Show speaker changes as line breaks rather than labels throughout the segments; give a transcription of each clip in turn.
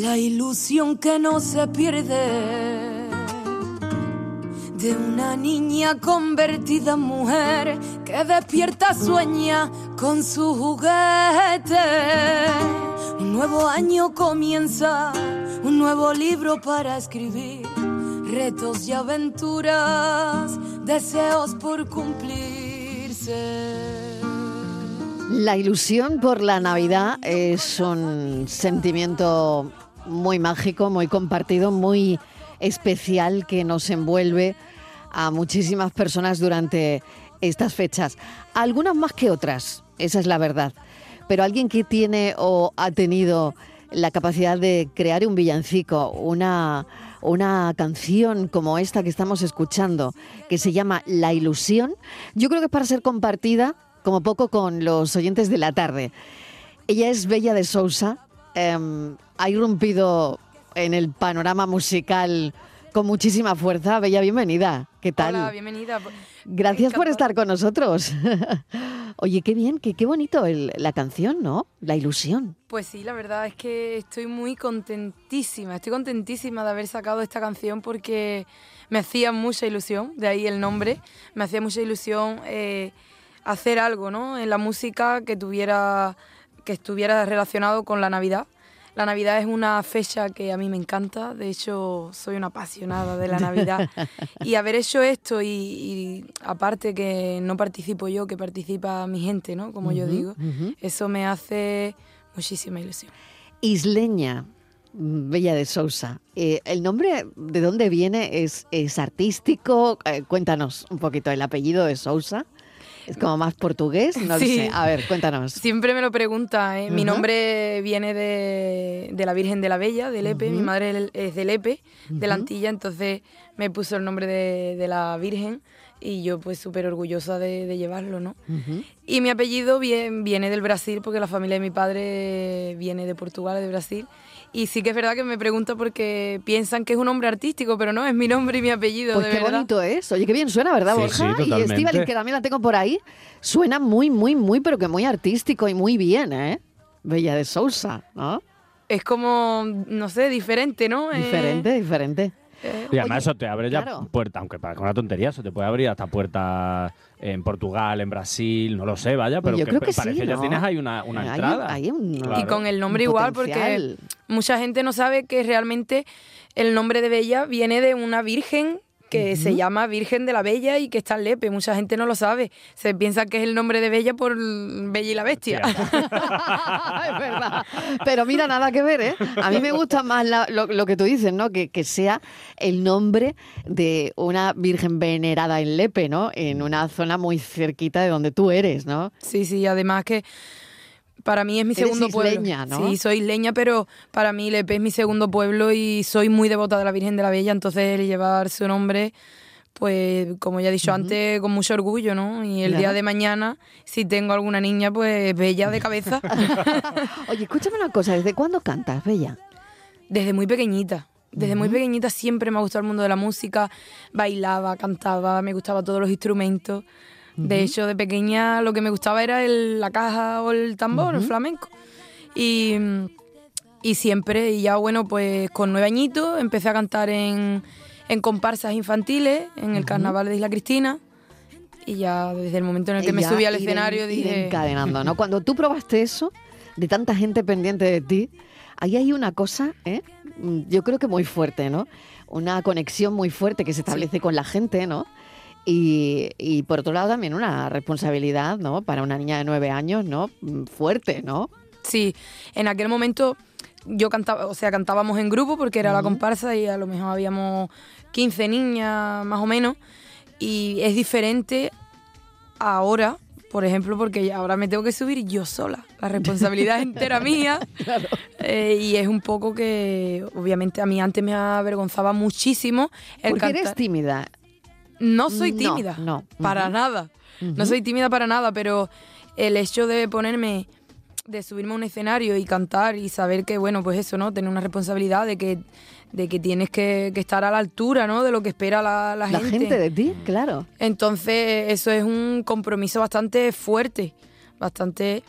La ilusión que no se pierde de una niña convertida en mujer que despierta sueña con su juguete. Un nuevo año comienza, un nuevo libro para escribir, retos y aventuras, deseos por cumplirse.
La ilusión por la Navidad es un sentimiento muy mágico, muy compartido, muy especial que nos envuelve a muchísimas personas durante estas fechas. Algunas más que otras, esa es la verdad. Pero alguien que tiene o ha tenido la capacidad de crear un villancico, una, una canción como esta que estamos escuchando, que se llama La Ilusión, yo creo que es para ser compartida como poco con los oyentes de la tarde. Ella es Bella de Sousa, em, ha irrumpido en el panorama musical con muchísima fuerza. Bella, bienvenida. ¿Qué tal?
Hola, bienvenida.
Gracias por estar con nosotros. Oye, qué bien, qué, qué bonito la canción, ¿no? La ilusión.
Pues sí, la verdad es que estoy muy contentísima. Estoy contentísima de haber sacado esta canción porque me hacía mucha ilusión, de ahí el nombre. Me hacía mucha ilusión eh, hacer algo, ¿no? En la música que tuviera que estuviera relacionado con la Navidad. La Navidad es una fecha que a mí me encanta, de hecho soy una apasionada de la Navidad. y haber hecho esto y, aparte que no participo yo, que participa mi gente, ¿no? Como yo digo, eso me hace muchísima ilusión.
Isleña, Bella de Sousa. Eh, ¿El nombre de dónde viene? ¿Es, es artístico? Eh, cuéntanos un poquito el apellido de Sousa. ¿Es como más portugués? No sí. sé. A ver, cuéntanos.
Siempre me lo pregunta. ¿eh? Mi nombre viene de, la Virgen de la Bella, de Lepe. Mi madre es de Lepe, de la Antilla, entonces me puso el nombre de, la Virgen y yo pues súper orgullosa de, llevarlo, ¿no? Y mi apellido viene, viene del Brasil porque la familia de mi padre viene de Portugal, de Brasil. Y sí que es verdad que me pregunto porque piensan que es un nombre artístico, pero no, es mi nombre y mi apellido.
Pues qué bonito es. Oye, qué bien suena, ¿verdad, Borja? y Estivali, que también la tengo por ahí, suena muy, muy, muy, pero que muy artístico y muy bien, ¿eh? Bella de Sousa, ¿no?
Es como, no sé, diferente, ¿no?
Eh, diferente, diferente.
Eh, y además eso te abre ya puertas, aunque para una tontería, eso te puede abrir hasta puertas en Portugal, en Brasil, no lo sé, vaya, pero
yo creo que
parece
que
ya tienes ahí una, entrada.
y con el nombre igual, porque mucha gente no sabe que realmente el nombre de Bella viene de una virgen que se llama Virgen de la Bella y que está en Lepe. Mucha gente no lo sabe. Se piensa que es el nombre de Bella por Bella y la Bestia.
es verdad. Pero mira, nada que ver, ¿eh? A mí me gusta más lo, que tú dices, ¿no? Que, que sea el nombre de una Virgen venerada en Lepe, ¿no? En una zona muy cerquita de donde tú eres, ¿no?
Sí, sí, además que para mí es mi segundo pueblo.
¿no?
Sí, soy leña, pero para mí Lepe es mi segundo pueblo y soy muy devota de la Virgen de la Bella, entonces llevar su nombre, pues como ya he dicho antes, con mucho orgullo, ¿no? Y el día de mañana, si tengo alguna niña, pues Bella de cabeza.
Oye, escúchame una cosa, ¿desde cuándo cantas, Bella?
Desde muy pequeñita. Desde muy pequeñita siempre me ha gustado el mundo de la música, bailaba, cantaba, me gustaban todos los instrumentos. De hecho, de pequeña lo que me gustaba era la caja o el tambor, el flamenco. Y, siempre, y ya bueno, pues con nueve añitos empecé a cantar en, comparsas infantiles, en el carnaval de Isla Cristina. Y ya desde el momento en el que me subí al escenario dije...
encadenando, ¿no? Cuando tú probaste eso, de tanta gente pendiente de ti, ahí hay una cosa, ¿eh? yo creo que muy fuerte, ¿no? Una conexión muy fuerte que se establece con la gente, ¿no? Y, por otro lado también una responsabilidad, ¿no? Para una niña de nueve años, ¿no? Mm, fuerte, ¿no?
Sí, en aquel momento yo cantaba, o sea, cantábamos en grupo porque era la comparsa y a lo mejor habíamos 15 niñas más o menos. Y es diferente ahora, por ejemplo, porque ahora me tengo que subir yo sola. La responsabilidad es entera mía. Eh, y es un poco que, obviamente, a mí antes me avergonzaba muchísimo.
El porque eres tímida.
No soy tímida. No. Para nada. No soy tímida para nada, pero el hecho de ponerme, de subirme a un escenario y cantar y saber que, bueno, pues eso, ¿no? Tener una responsabilidad de que, de que tienes que, estar a la altura, ¿no? De lo que espera la, la gente.
La gente de ti, claro.
Entonces, eso es un compromiso bastante fuerte, bastante...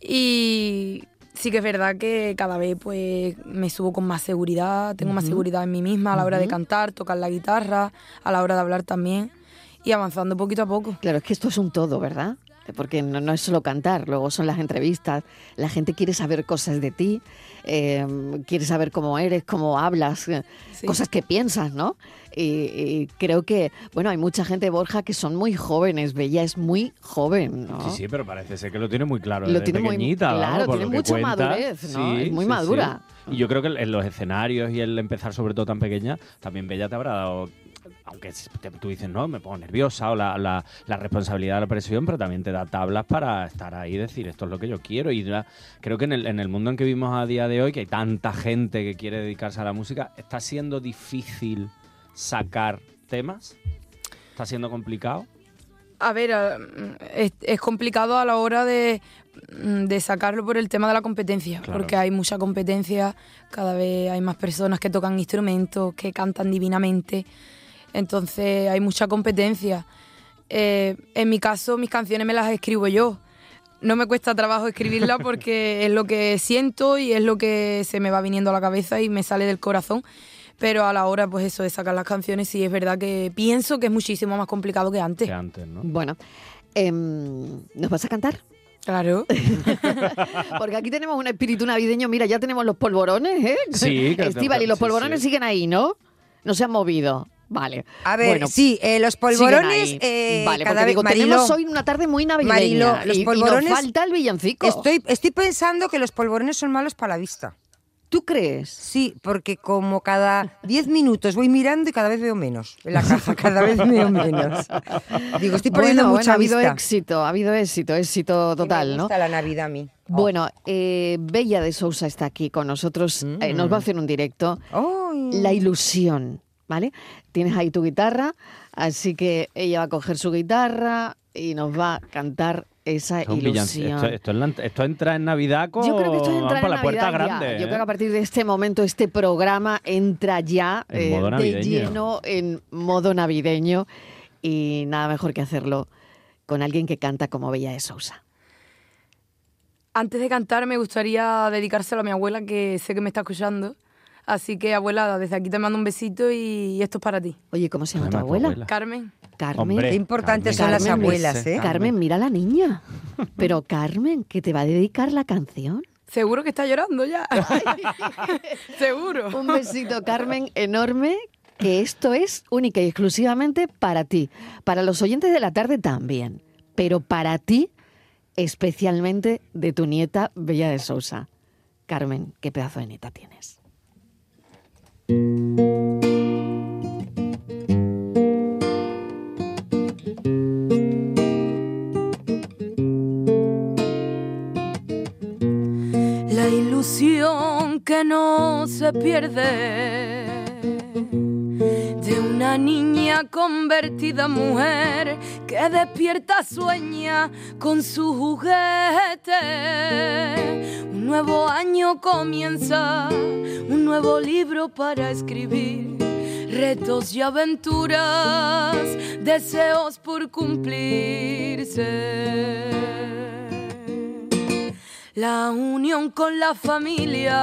Y,
sí que es verdad que cada vez pues me subo con más seguridad, tengo más seguridad en mí misma a la hora de cantar, tocar la guitarra, a la hora de hablar también y avanzando poquito a poco.
Claro, es que esto es un todo, ¿verdad? Porque no, es solo cantar, luego son las entrevistas, la gente quiere saber cosas de ti, eh, quiere saber cómo eres, cómo hablas, eh, cosas que piensas, ¿no? Y, creo que, bueno, hay mucha gente, Borja, que son muy jóvenes. Bella es muy joven, ¿no?
Sí, sí, pero parece ser que lo tiene muy claro. Lo tiene pequeñita, muy
claro,
tiene
mucha madurez, ¿no? es muy madura.
Y yo creo que en los escenarios y el empezar sobre todo tan pequeña, también Bella te habrá dado aunque tú dices, no, me pongo nerviosa o la, la, responsabilidad de la presión, pero también te da tablas para estar ahí y decir, esto es lo que yo quiero. Y creo que en el, en el mundo en que vivimos a día de hoy, que hay tanta gente que quiere dedicarse a la música, está siendo difícil sacar temas? ¿Está siendo complicado?
A ver, es, complicado a la hora de, de, sacarlo por el tema de la competencia, porque hay mucha competencia, cada vez hay más personas que tocan instrumentos, que cantan divinamente, entonces hay mucha competencia. Eh, en mi caso, mis canciones me las escribo yo. No me cuesta trabajo escribirlas porque es lo que siento y es lo que se me va viniendo a la cabeza y me sale del corazón pero a la hora, pues eso, de sacar las canciones, sí es verdad que pienso que es muchísimo más complicado que antes.
Que antes, ¿no?
Bueno, em, ¿nos vas a cantar?
Claro.
Porque aquí tenemos un espíritu navideño. Mira, ya tenemos los polvorones, ¿eh?
Sí,
Estival, y los polvorones siguen ahí, ¿no? No se han movido. Vale.
A ver, bueno, sí, eh, los polvorones. Eh,
vale, cada porque digo, tenemos hoy una tarde muy navideña. los polvorones. nos falta el villancico.
Estoy, estoy pensando que los polvorones son malos para la vista.
¿Tú crees?
Sí, porque como cada 10 minutos voy mirando y cada vez veo menos en la caja, cada vez veo menos. Digo, estoy poniendo mucha
ha habido éxito, ha habido éxito, éxito total, me
gusta la Navidad a mí.
Bueno, eh, Bella de Sousa está aquí con nosotros, eh, nos va a mm. hacer un directo. La ilusión, ¿vale? Tienes ahí tu guitarra, así que ella va a coger su guitarra y nos va a cantar esa ilusión.
Esto, entra en Navidad con,
Yo creo que esto entra
por
la
puerta grande.
Yo creo que a ¿eh? partir de este momento este programa entra ya eh, de lleno en modo navideño y nada mejor que hacerlo con alguien que canta como Bella de Sousa.
Antes de cantar me gustaría dedicárselo a mi abuela que sé que me está escuchando. Así que abuela, desde aquí te mando un besito y esto es para ti.
Oye, ¿cómo se llama tu abuela?
Carmen.
Carmen.
Qué importantes son las abuelas, ¿eh?
Carmen, mira a la niña. Pero Carmen, ¿que te va a dedicar la canción?
Seguro que está llorando ya. Seguro.
Un besito, Carmen, enorme. Que esto es única y exclusivamente para ti. Para los oyentes de la tarde también. Pero para ti, especialmente de tu nieta Bella de Sousa. Carmen, qué pedazo de nieta tienes.
Que no se pierde de una niña convertida mujer que despierta sueña con su juguete. Un nuevo año comienza, un nuevo libro para escribir. Retos y aventuras, deseos por cumplirse la unión con la familia,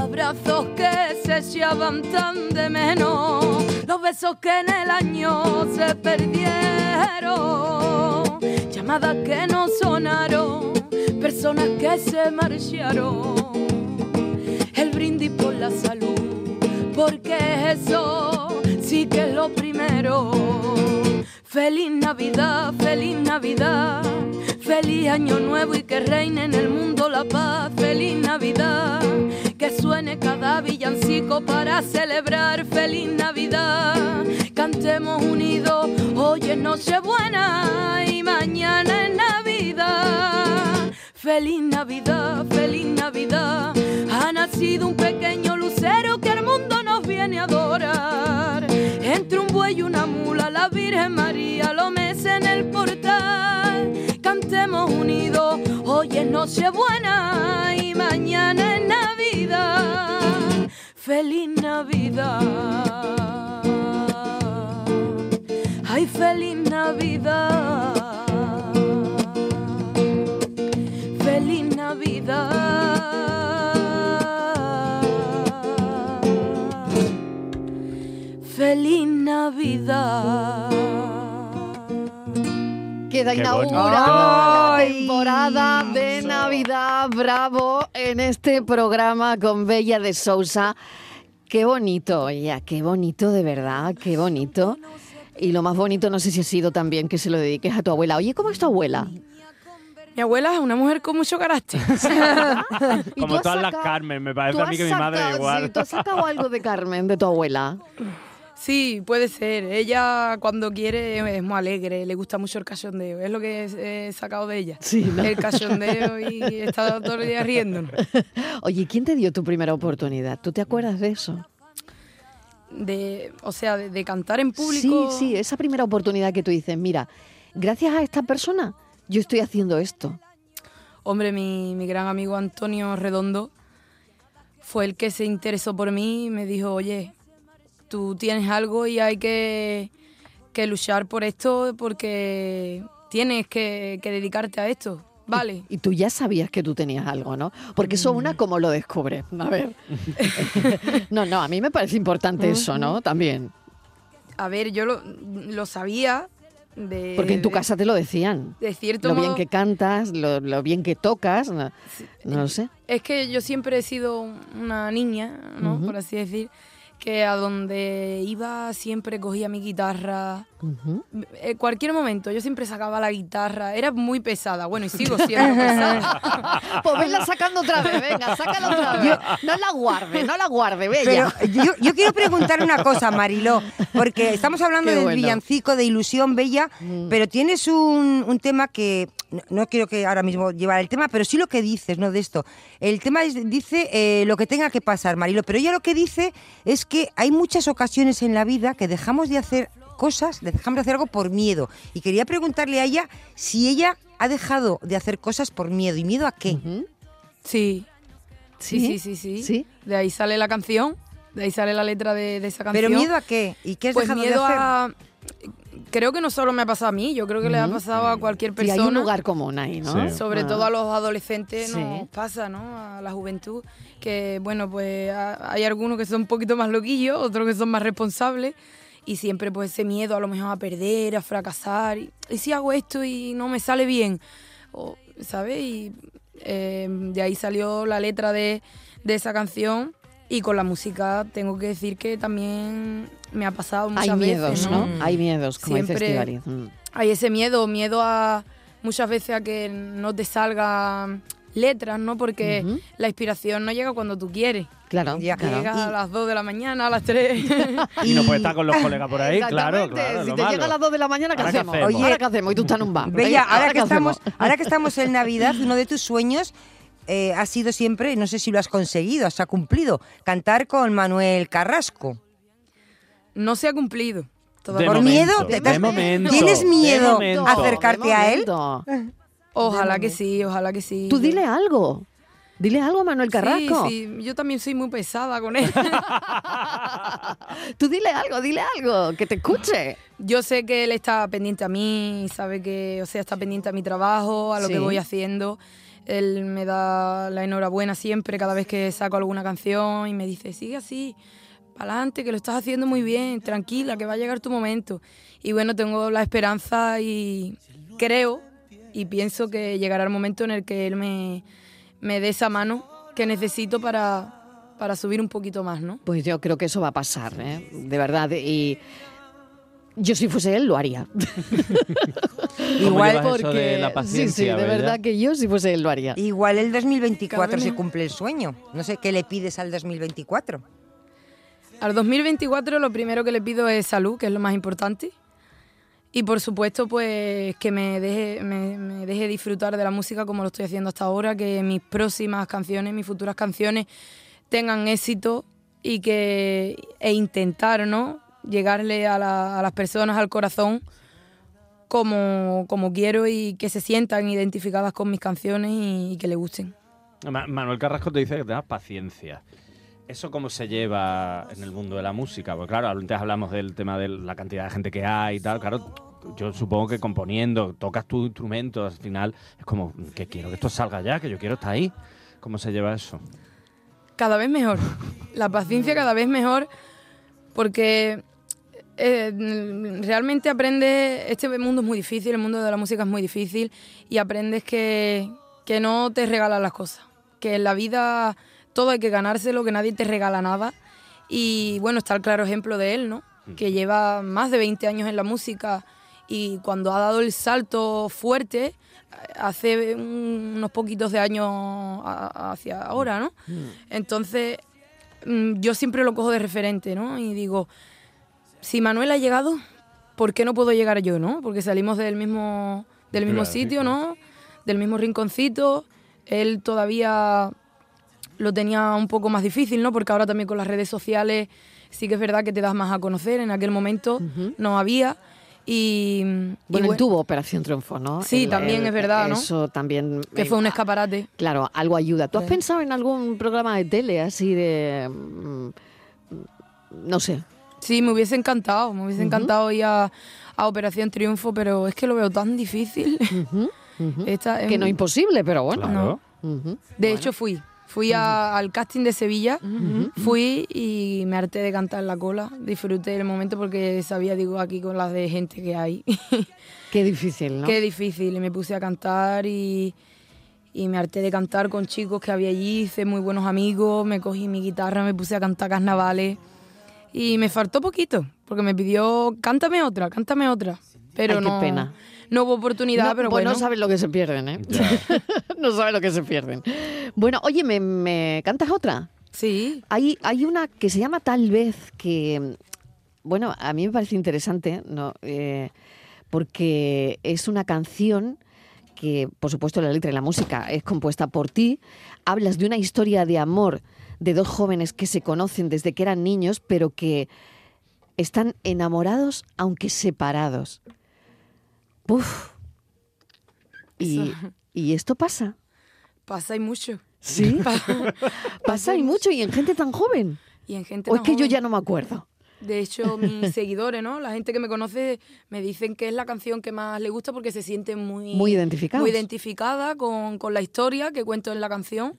abrazos que se echaban tan de menos, los besos que en el año se perdieron, llamadas que no sonaron, personas que se marcharon, el brindis por la salud, porque eso sí que es lo primero. Feliz Navidad, feliz Navidad Feliz año nuevo y que reine en el mundo la paz. Feliz Navidad. Suene cada villancico para celebrar. Feliz Navidad. Cantemos unidos. Hoy es Nochebuena y mañana es Navidad. Feliz Navidad, feliz Navidad. Ha nacido un pequeño lucero que al mundo nos viene a adorar. Entre un buey y una mula, la Virgen María lo mece en el portal cantemos unidos. Hoy es Nochebuena y mañana es Navidad. Feliz Navidad. Ay, feliz Navidad.
Feliz Navidad.
Queda
Qué
inaugurada la temporada de Navidad. Bravo en este programa con Bella de Sousa. Qué bonito, ella, qué bonito de verdad, qué bonito. Y lo más bonito, no sé si ha sido también que se lo dediques a tu abuela. Oye, ¿cómo es tu abuela?
Mi abuela es una mujer con mucho carácter.
¿Y
Como
tú has
todas las
sacado-
Carmen, me
tú
parece a mí
has
que mi madre
sacado-
igual.
sí, ¿Tú has sacado algo de Carmen, de tu abuela?
Sí, puede ser. Ella cuando quiere es muy alegre, le gusta mucho el cachondeo. Es lo que he he sacado de ella.
Sí, ¿no?
El cachondeo y está todo el día riéndonos.
Oye, ¿quién te dio tu primera oportunidad? ¿Tú te acuerdas de eso?
De, o sea, de, de cantar en público.
Sí, sí, esa primera oportunidad que tú dices, mira, gracias a esta persona yo estoy haciendo esto.
Hombre, mi, mi gran amigo Antonio Redondo fue el que se interesó por mí y me dijo, oye, tú tienes algo y hay que, que luchar por esto porque tienes que, que dedicarte a esto. Vale.
Y tú ya sabías que tú tenías algo, ¿no? Porque eso
Mm.
una como lo descubre. A ver. no, no, a mí me parece importante eso, ¿no? También.
A ver, yo lo, lo sabía de...
Porque en tu casa te lo decían.
De cierto
Lo bien que cantas, lo, lo bien que tocas, no, no lo sé.
Es que yo siempre he sido una niña, ¿no? Por así decir, que a donde iba siempre cogía mi guitarra. En cualquier momento, yo siempre sacaba la guitarra. Era muy pesada, bueno, y sigo siendo pesada.
Pues venla sacando otra vez, venga, sácala otra vez. No la guarde, no la guarde,
Pero
bella.
yo, yo quiero preguntar una cosa, Mariló, porque estamos hablando
Qué
del
bueno.
villancico de Ilusión Bella,
Mm.
pero tienes un, un tema que, no, no quiero que ahora mismo llevar el tema, pero sí lo que dices, ¿no? De esto. El tema es- dice eh, lo que tenga que pasar, Mariló, pero ella lo que dice es que hay muchas ocasiones en la vida que dejamos de hacer cosas, dejamos de hacer algo por miedo. Y quería preguntarle a ella si ella ha dejado de hacer cosas por miedo. ¿Y miedo a qué?
Ujú.
Sí. Sí,
¿Sí?
sí, sí, sí.
¿Sí?
De ahí sale la canción, de ahí sale la letra de, de esa canción.
¿Pero miedo a qué? ¿Y qué has
Pues
dejado
miedo
de hacer?
a... Creo que no solo me ha pasado a mí, yo creo que le ha pasado a cualquier
Y
persona.
hay un lugar común ahí, ¿no?
Sí.
Sobre
Ah.
todo a los adolescentes
Sí.
nos pasa, ¿no? A la juventud, que bueno, pues a- hay algunos que son un poquito más loquillos, otros que son más responsables y siempre pues ese miedo a lo mejor a perder, a fracasar, y, ¿y si hago esto y no me sale bien, o, ¿sabes? Y eh, de ahí salió la letra de, de esa canción y con la música tengo que decir que también me ha pasado muchas
Hay miedos,
veces,
¿no?
¿no?
Hay miedos, como
Siempre-
Estíbaliz. Mm.
hay ese miedo, miedo a muchas veces a que no te salgan letras, ¿no? Porque la inspiración no llega cuando tú quieres.
Claro,
Ya,
claro.
Llega a las 2 de la mañana, a las 3.
Y no puede estar con los colegas por ahí, claro.
Si te
malo.
llega a las 2 de la mañana, ¿qué
¿Ahora qué
hacemos?
hacemos?
Oye, ¿ahora qué hacemos? Y tú estás en un bar.
Bella,
Venga,
ahora, que
hacemos?
estamos, ahora que estamos en Navidad, uno de tus sueños eh, ha sido siempre, no sé si lo has conseguido, has cumplido, cantar con Manuel Carrasco.
no se ha cumplido.
Por
momento,
miedo,
de,
te-
momento.
¿Tienes
de
miedo
momento.
a acercarte
de
a él?
Ojalá que sí, ojalá que sí.
Tú dile algo. Dile algo a Manuel Carrasco.
Sí, sí, yo también soy muy pesada con él.
Tú dile algo, dile algo, que te escuche.
yo sé que él está pendiente a mí, sabe que, o sea, está pendiente a mi trabajo, a lo
Sí.
que voy haciendo. Él me da la enhorabuena siempre, cada vez que saco alguna canción y me dice, sigue así, para adelante, que lo estás haciendo muy bien, tranquila, que va a llegar tu momento. Y bueno, tengo la esperanza y creo y pienso que llegará el momento en el que él me, me dé esa mano que necesito para, para subir un poquito más, ¿no?
Pues yo creo que eso va a pasar, ¿eh? de verdad. Y yo si fuese él lo haría.
¿Cómo
Igual
de la
sí, sí,
paciencia,
de verdad que yo si fuese él lo haría.
Igual el 2024
Cada vez
se cumple el sueño. No sé, ¿qué le pides al 2024?
Al 2024 lo primero que le pido es salud, que es lo más importante. Y por supuesto, pues que me deje, me, me deje disfrutar de la música como lo estoy haciendo hasta ahora, que mis próximas canciones, mis futuras canciones tengan éxito y que e intentar, ¿no? Llegarle a, la- a las personas al corazón como, como quiero y que se sientan identificadas con mis canciones y, que le gusten.
Ma- Manuel Carrasco te dice que tengas paciencia. ¿Eso cómo se lleva en el mundo de la música? Porque claro, antes hablamos del tema de la cantidad de gente que hay y tal. Claro, yo supongo que componiendo, tocas tu instrumento, al final es como que quiero que esto salga ya, que yo quiero estar ahí. ¿Cómo se lleva eso?
Cada vez mejor. La paciencia cada vez mejor porque eh, realmente aprendes, este mundo es muy difícil, el mundo de la música es muy difícil y aprendes que, que no te regalan las cosas, que en la vida todo hay que ganárselo, que nadie te regala nada y bueno, está el claro ejemplo de él, ¿no? Que lleva más de 20 años en la música y cuando ha dado el salto fuerte, hace unos poquitos de años hacia ahora, ¿no? Entonces, mm, yo siempre lo cojo de referente, ¿no? Y digo, si Manuel ha llegado, ¿por qué no puedo llegar yo, no? Porque salimos del mismo, del mismo
Claro,
sitio. ¿no? Del mismo rinconcito. Él todavía lo tenía un poco más difícil, ¿no? Porque ahora también con las redes sociales sí que es verdad que te das más a conocer. En aquel momento no había. Y, y
Bueno, él
bue-
tuvo Operación Triunfo, ¿no?
Sí,
Él-
también
él-
es verdad, ¿no?
Eso también...
que fue un escaparate.
Claro, algo ayuda. ¿Tú has
Sí.
pensado en algún programa de tele así de... mm, no sé,
Sí, me hubiese encantado, me hubiese encantado ir a, a Operación Triunfo, pero es que lo veo tan difícil. Esta-
que no
em,
imposible, pero bueno.
Claro.
Ujú.
De hecho, fui. Fui a- al casting de Sevilla, fui y me harté de cantar en la cola. Disfruté el momento porque sabía, digo, aquí con las de gente que hay.
Qué difícil, ¿no?
Qué difícil. Y me puse a cantar y, y me harté de cantar con chicos que había allí. Hice muy buenos amigos. Me cogí mi guitarra, me puse a cantar carnavales. Y me faltó poquito, porque me pidió, cántame otra, cántame otra. Pero
Ay, qué
no,
pena.
no hubo oportunidad,
no,
pero
pues
bueno.
no sabes lo que se pierden, ¿eh? No sabes lo que se pierden. Bueno, oye, ¿me, me cantas otra?
Sí,
Hay, hay una que se llama Tal vez, que, bueno, a mí me parece interesante, ¿no? Eh, porque es una canción que, por supuesto, la letra y la música es compuesta por ti. Hablas de una historia de amor de dos jóvenes que se conocen desde que eran niños, pero que están enamorados aunque separados. Uf. Y, y esto pasa.
pasa y mucho.
Sí. pasa y mucho y en gente tan joven.
Y en gente
O es que yo ya no me acuerdo.
De hecho, mis seguidores, ¿no? La gente que me conoce me dicen que es la canción que más le gusta porque se siente muy...
Muy.
Muy identificada con, con la historia que cuento en la canción.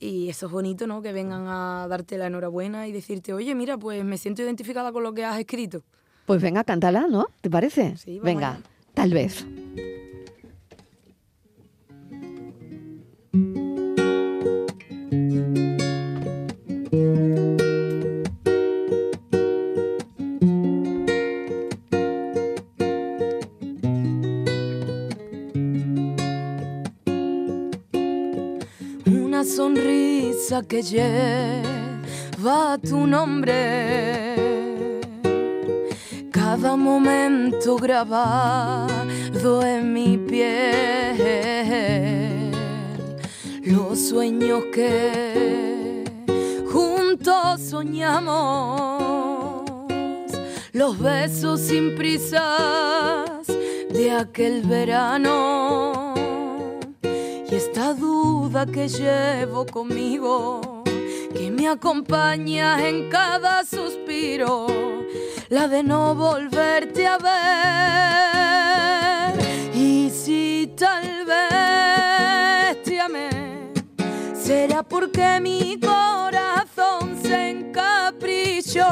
Y eso es bonito, ¿no? Que vengan a darte la enhorabuena y decirte, oye, mira, pues me siento identificada con lo que has escrito.
Pues venga, cántala, ¿no? ¿Te parece?
Sí,
venga. Tal vez.
Una sonrisa que lleva tu nombre. Cada momento grabado en mi piel. Los sueños que juntos soñamos. Los besos sin prisas de aquel verano. Y esta duda que llevo conmigo, que me acompaña en cada suspiro, la de no volverte a ver. Y si tal vez te amé, será porque mi corazón se encaprichó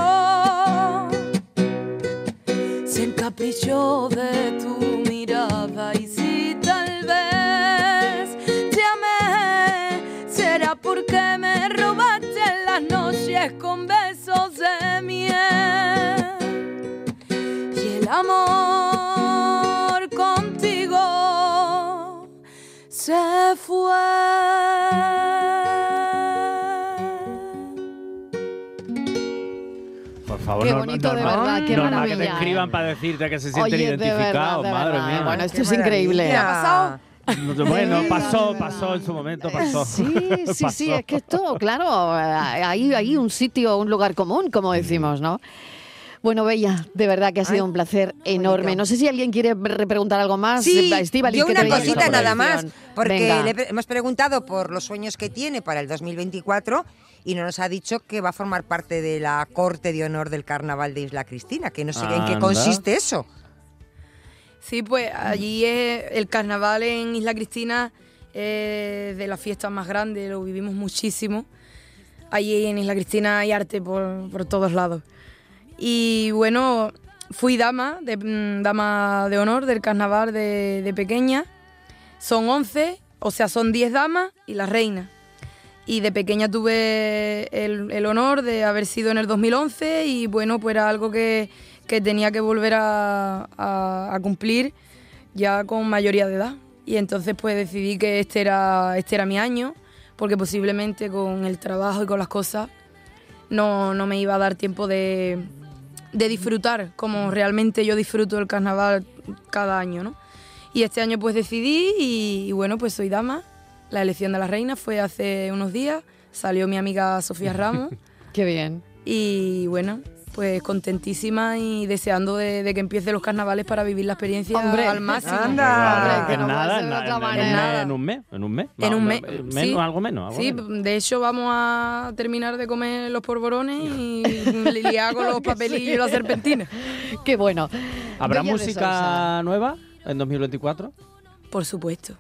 se encaprichó de tu mirada y si tal vez te amé será porque me las noches con besos de miel y el amor contigo se fue.
Por favor,
Qué
no-
bonito, de
normal-
verdad, qué
normal que te escriban para decirte que se sienten
Oye, de verdad,
identificados,
de
madre
verdad.
mía.
Bueno, esto
Qué
es increíble.
¿Qué ha pasado?
No, Bueno, pasó, pasó en su momento, pasó.
Sí, sí, sí,
Pasó.
es que esto, claro, hay, hay un sitio, un lugar común, como decimos, ¿no? Bueno, Bella, de verdad que ha sido
Ay,
un placer enorme.
bonito.
No sé si alguien quiere repreguntar algo más.
Sí,
Estíbaliz,
yo
¿qué
una cosita nada más, porque le pre- hemos preguntado por los sueños que tiene para el 2024 y no nos ha dicho que va a formar parte de la corte de honor del carnaval de Isla Cristina, que no sé en qué
Anda.
consiste eso.
Sí, pues allí es el carnaval en Isla Cristina es de las fiestas más grandes, lo vivimos muchísimo. Allí en Isla Cristina hay arte por, todos lados. Y bueno, fui dama, de, mm, dama de honor del carnaval de, de pequeña. Son 11, o sea, son 10 damas y la reina. Y de pequeña tuve el, el honor de haber sido en el 2011 y bueno, pues era algo que, que tenía que volver a, a- a cumplir ya con mayoría de edad. Y entonces pues decidí que este era, este era mi año, porque posiblemente con el trabajo y con las cosas no, no me iba a dar tiempo de, de disfrutar como realmente yo disfruto el carnaval cada año, ¿no? Y este año pues decidí y, y bueno, pues soy dama. La elección de la reina fue hace unos días, salió mi amiga Sofía Ramos
Qué bien.
y bueno, pues contentísima y deseando de, de que empiecen los carnavales para vivir la experiencia
Hombre,
al máximo.
anda.
Hombre, que
en
no
nada, en, un mes, en un mes.
En un mes,
Menos,
sí.
algo menos. algo
Sí,
menos.
de hecho vamos a terminar de comer los porborones y liar con los papelillos y la serpentina.
Qué bueno.
¿Habrá música nueva en 2024?
Por supuesto.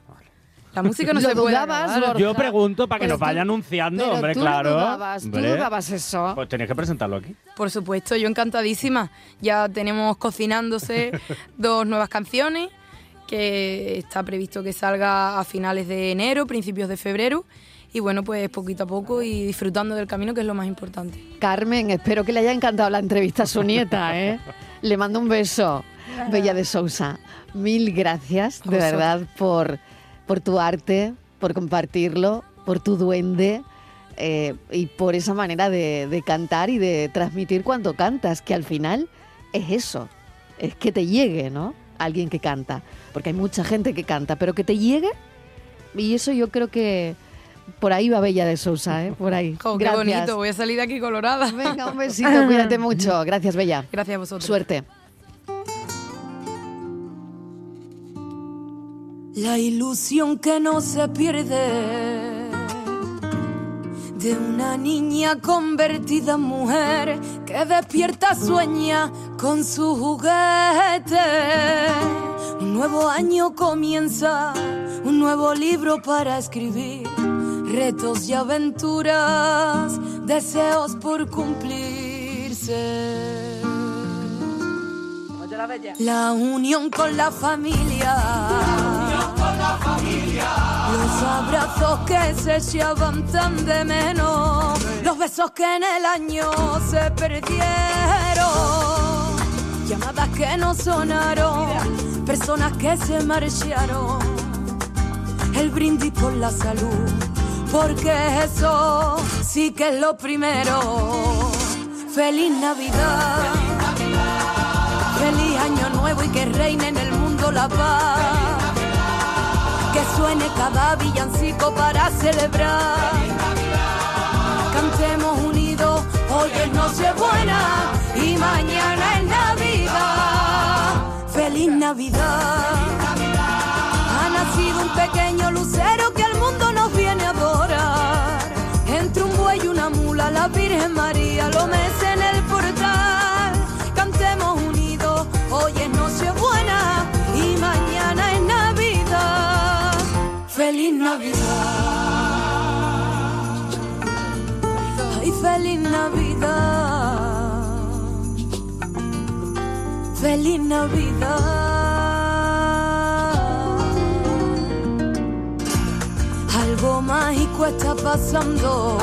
La música no
¿Lo
se puede
dudabas?
Yo pregunto para que
Pero
nos
tú-
vaya anunciando,
pero
hombre,
tú
claro.
Dudabas, tú
Hombre,
dudabas eso.
Pues tenéis que presentarlo aquí.
Por supuesto, yo encantadísima. Ya tenemos cocinándose dos nuevas canciones que está previsto que salga a finales de enero, principios de febrero. Y bueno, pues poquito a poco y disfrutando del camino, que es lo más importante.
Carmen, espero que le haya encantado la entrevista a su nieta, ¿eh? Le mando un beso. Bella de Sousa, mil gracias, de
Vosotros.
verdad, por, por tu arte, por compartirlo, por tu duende eh, y por esa manera de, de cantar y de transmitir cuando cantas, que al final es eso, es que te llegue, ¿no? Alguien que canta, porque hay mucha gente que canta, pero que te llegue, y eso yo creo que por ahí va Bella de Sousa, ¿eh? Por ahí.
Jo, qué
Gracias.
bonito, voy a salir de aquí colorada.
Venga, un besito, cuídate mucho. Gracias, Bella.
Gracias a vosotros.
Suerte.
La ilusión que no se pierde de una niña convertida en mujer que despierta sueña con su juguete. Un nuevo año comienza, un nuevo libro para escribir, retos y aventuras, deseos por cumplirse. La unión con la familia. Los abrazos que se echaban tan de menos. Los besos que en el año se perdieron. Llamadas que no sonaron. Personas que se marcharon. El brindis por la salud. Porque eso sí que es lo primero. Feliz Navidad. Feliz año nuevo y que reine en el mundo la paz. Suene cada villancico para celebrar. Cantemos unidos, hoy es Nochebuena y mañana es Navidad. Feliz Navidad. Ha nacido un pequeño lucero que al mundo nos viene a adorar. Entre un buey y una mula, la Virgen María lo mece en el portal. Cantemos unidos, hoy es Nochebuena y Feliz Navidad. Ay, feliz Navidad. Feliz Navidad. Algo mágico está pasando.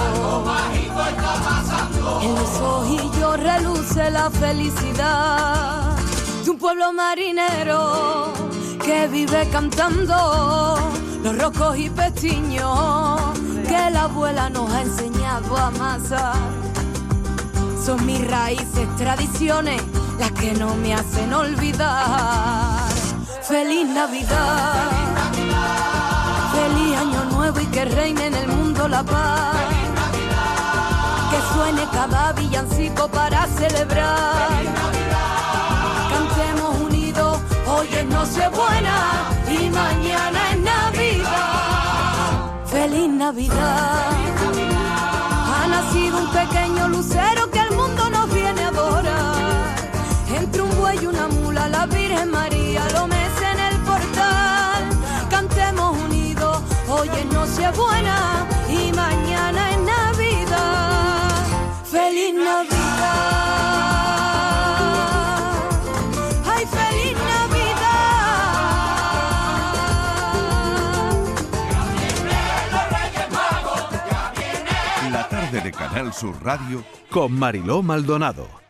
En los ojillos reluce la felicidad de un pueblo marinero que vive cantando los rocos y pestiños que la abuela nos ha enseñado a amasar. Son mis raíces, tradiciones, las que no me hacen olvidar. Feliz Navidad, feliz año nuevo y que reine en el mundo la paz. Que suene cada villancico para celebrar. Cantemos unidos, hoy es Nochebuena y mañana feliz Navidad. Ha nacido un pequeño lucero que al mundo nos viene a adorar. Entre un buey y una mula, la Virgen María lo mece
en el portal. Cantemos unidos,
oye, no sea buena. Sur Radio con Mariló Maldonado.